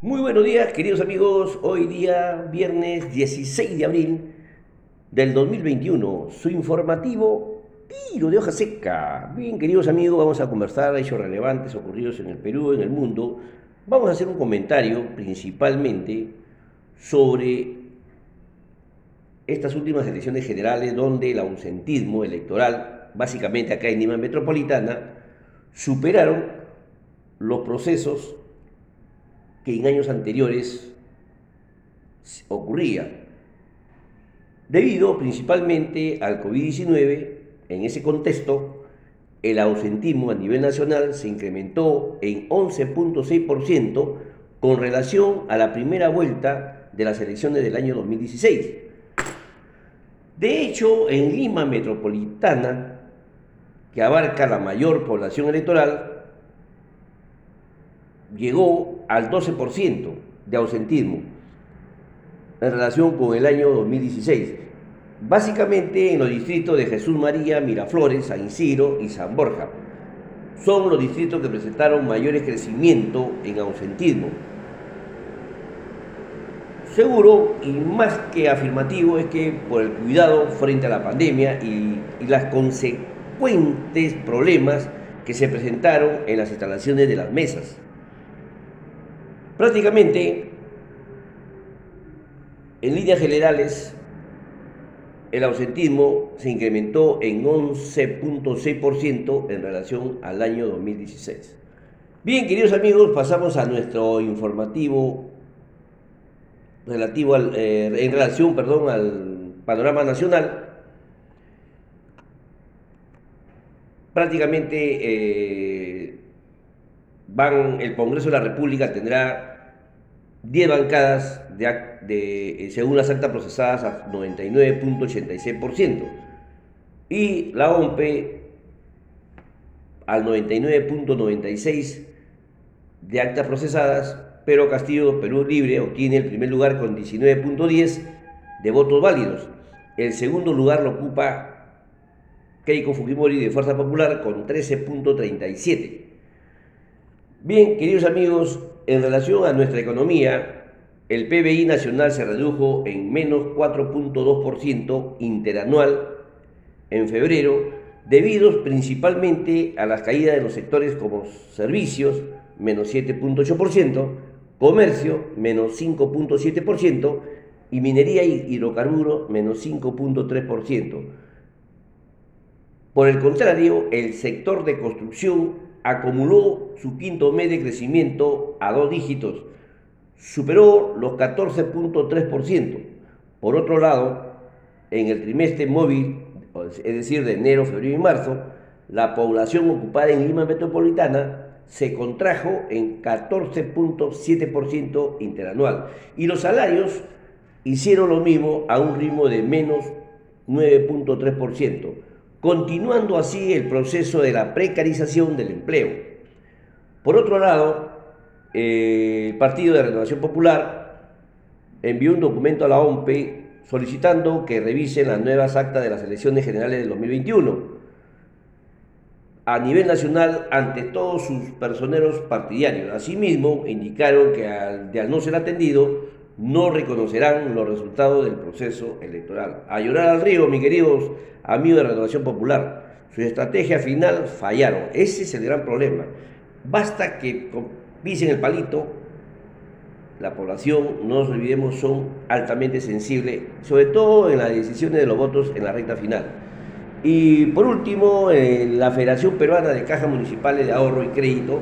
Muy buenos días, queridos amigos. Hoy día, viernes 16 de abril del 2021, su informativo tiro de hoja seca. Bien, queridos amigos, vamos a conversar de hechos relevantes ocurridos en el Perú, en el mundo. Vamos a hacer un comentario principalmente sobre estas últimas elecciones generales donde el ausentismo electoral, básicamente acá en Lima Metropolitana, superaron los procesos que en años anteriores ocurría, debido principalmente al COVID-19. En ese contexto, el ausentismo a nivel nacional se incrementó en 11.6% con relación a la primera vuelta de las elecciones del año 2016. De hecho, en Lima Metropolitana, que abarca la mayor población electoral, llegó al 12% de ausentismo en relación con el año 2016, básicamente en los distritos de Jesús María, Miraflores, San Isidro y San Borja. Son los distritos que presentaron mayores crecimiento en ausentismo. Seguro y más que afirmativo es que por el cuidado frente a la pandemia y, y las consecuentes problemas que se presentaron en las instalaciones de las mesas. Prácticamente, en líneas generales, el ausentismo se incrementó en 11.6% en relación al año 2016. Bien, queridos amigos, pasamos a nuestro informativo relativo al, eh, en relación perdón, al panorama nacional. Prácticamente eh, van, el Congreso de la República tendrá 10 bancadas de, eh, según las actas procesadas a 99.86% y la OMPE al 99.96% de actas procesadas, pero Castillo Perú Libre obtiene el primer lugar con 19.10 de votos válidos. El segundo lugar lo ocupa Keiko Fujimori de Fuerza Popular con 13.37. Bien, queridos amigos, en relación a nuestra economía, el PBI nacional se redujo en menos 4.2% interanual en febrero, debido principalmente a las caídas de los sectores como servicios, menos 7.8%, comercio, menos 5.7%, y minería y hidrocarburos, menos 5.3%. Por el contrario, el sector de construcción acumuló su quinto mes de crecimiento a dos dígitos, superó los 14.3%. Por otro lado, en el trimestre móvil, es decir, de enero, febrero y marzo, la población ocupada en Lima Metropolitana se contrajo en 14.7% interanual y los salarios hicieron lo mismo a un ritmo de menos 9.3% continuando así el proceso de la precarización del empleo. Por otro lado, el Partido de Renovación Popular envió un documento a la OMPE solicitando que revisen las nuevas actas de las elecciones generales del 2021 a nivel nacional ante todos sus personeros partidarios. Asimismo, indicaron que al, de al no ser atendido, no reconocerán los resultados del proceso electoral. A al río, mis queridos amigos de Renovación Popular. Su estrategia final fallaron. Ese es el gran problema. Basta que pisen el palito. La población, no nos olvidemos, son altamente sensibles, sobre todo en las decisiones de los votos en la recta final. Y por último, la Federación Peruana de Cajas Municipales de Ahorro y Crédito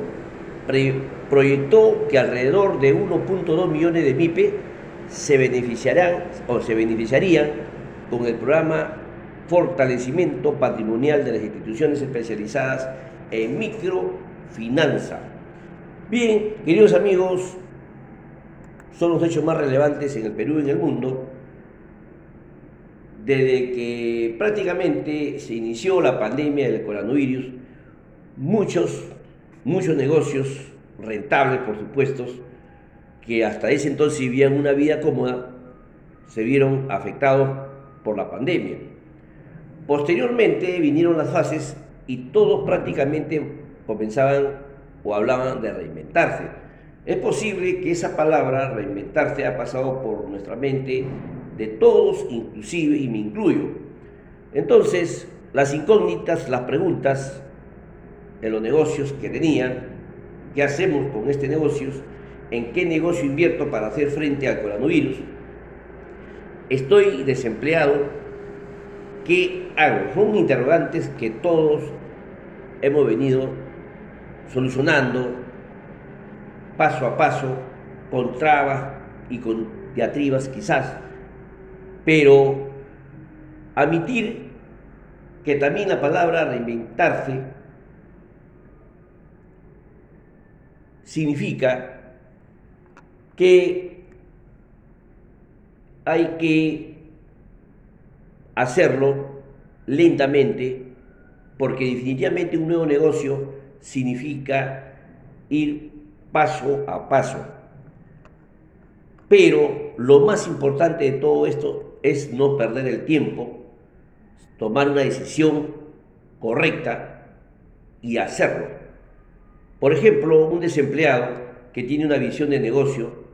proyectó que alrededor de 1.2 millones de MIPE se beneficiarán o se beneficiarían con el programa Fortalecimiento Patrimonial de las Instituciones Especializadas en Microfinanza. Bien, queridos amigos, son los hechos más relevantes en el Perú y en el mundo desde que prácticamente se inició la pandemia del coronavirus, muchos, muchos negocios rentables, por supuesto, que hasta ese entonces vivían una vida cómoda, se vieron afectados por la pandemia. Posteriormente vinieron las fases y todos prácticamente comenzaban o hablaban de reinventarse. Es posible que esa palabra, reinventarse, ha pasado por nuestra mente de todos, inclusive, y me incluyo. Entonces, las incógnitas, las preguntas en los negocios que tenían, ¿qué hacemos con este negocio? ¿En qué negocio invierto para hacer frente al coronavirus? Estoy desempleado, ¿qué hago? Son interrogantes que todos hemos venido solucionando paso a paso, con trabas y con diatribas quizás, pero admitir que también la palabra reinventarse significa que hay que hacerlo lentamente porque definitivamente un nuevo negocio significa ir paso a paso. Pero lo más importante de todo esto es no perder el tiempo, tomar una decisión correcta y hacerlo. Por ejemplo, un desempleado que tiene una visión de negocio,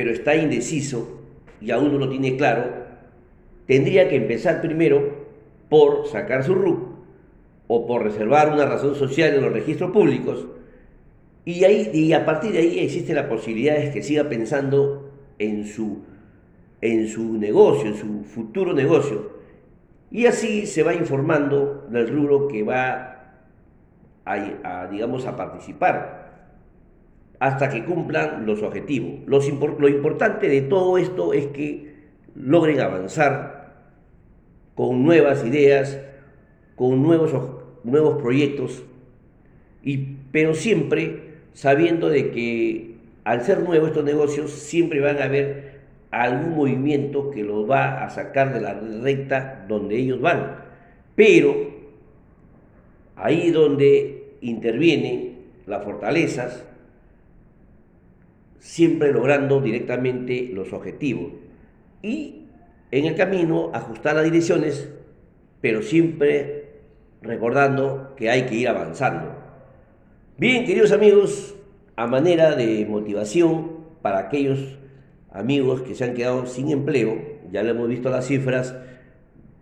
pero está indeciso y aún no lo tiene claro, tendría que empezar primero por sacar su RUC o por reservar una razón social en los registros públicos y, ahí, y a partir de ahí existe la posibilidad de que siga pensando en su, en su negocio, en su futuro negocio. Y así se va informando del rubro que va a, digamos, a participar hasta que cumplan los objetivos. lo importante de todo esto es que logren avanzar con nuevas ideas, con nuevos, nuevos proyectos, y, pero siempre sabiendo de que al ser nuevos estos negocios siempre van a haber algún movimiento que los va a sacar de la recta donde ellos van. Pero ahí donde intervienen las fortalezas, siempre logrando directamente los objetivos. Y en el camino ajustar las direcciones, pero siempre recordando que hay que ir avanzando. Bien, queridos amigos, a manera de motivación para aquellos amigos que se han quedado sin empleo, ya lo hemos visto las cifras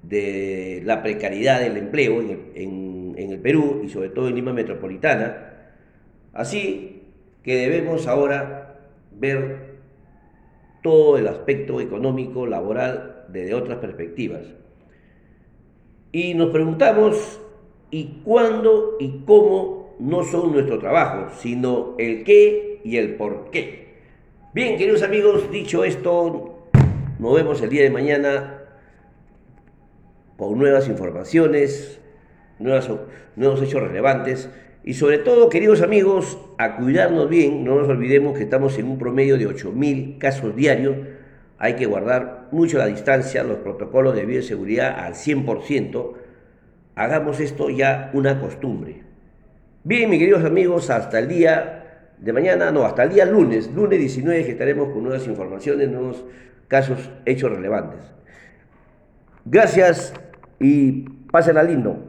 de la precariedad del empleo en el, Perú y sobre todo en Lima Metropolitana, así que debemos ahora ver todo el aspecto económico, laboral, desde otras perspectivas. Y nos preguntamos, ¿y cuándo y cómo no son nuestro trabajo, sino el qué y el por qué. Bien, queridos amigos, dicho esto, nos vemos el día de mañana con nuevas informaciones, nuevos hechos relevantes y sobre todo, queridos amigos, a cuidarnos bien, no nos olvidemos que estamos en un promedio de 8.000 casos diarios, hay que guardar mucho la distancia, los protocolos de bioseguridad al 100%, hagamos esto ya una costumbre. Bien, mis queridos amigos, hasta el día de mañana, no, hasta el día lunes, lunes 19, que estaremos con nuevas informaciones, nuevos casos, hechos relevantes. Gracias y pásenla lindo.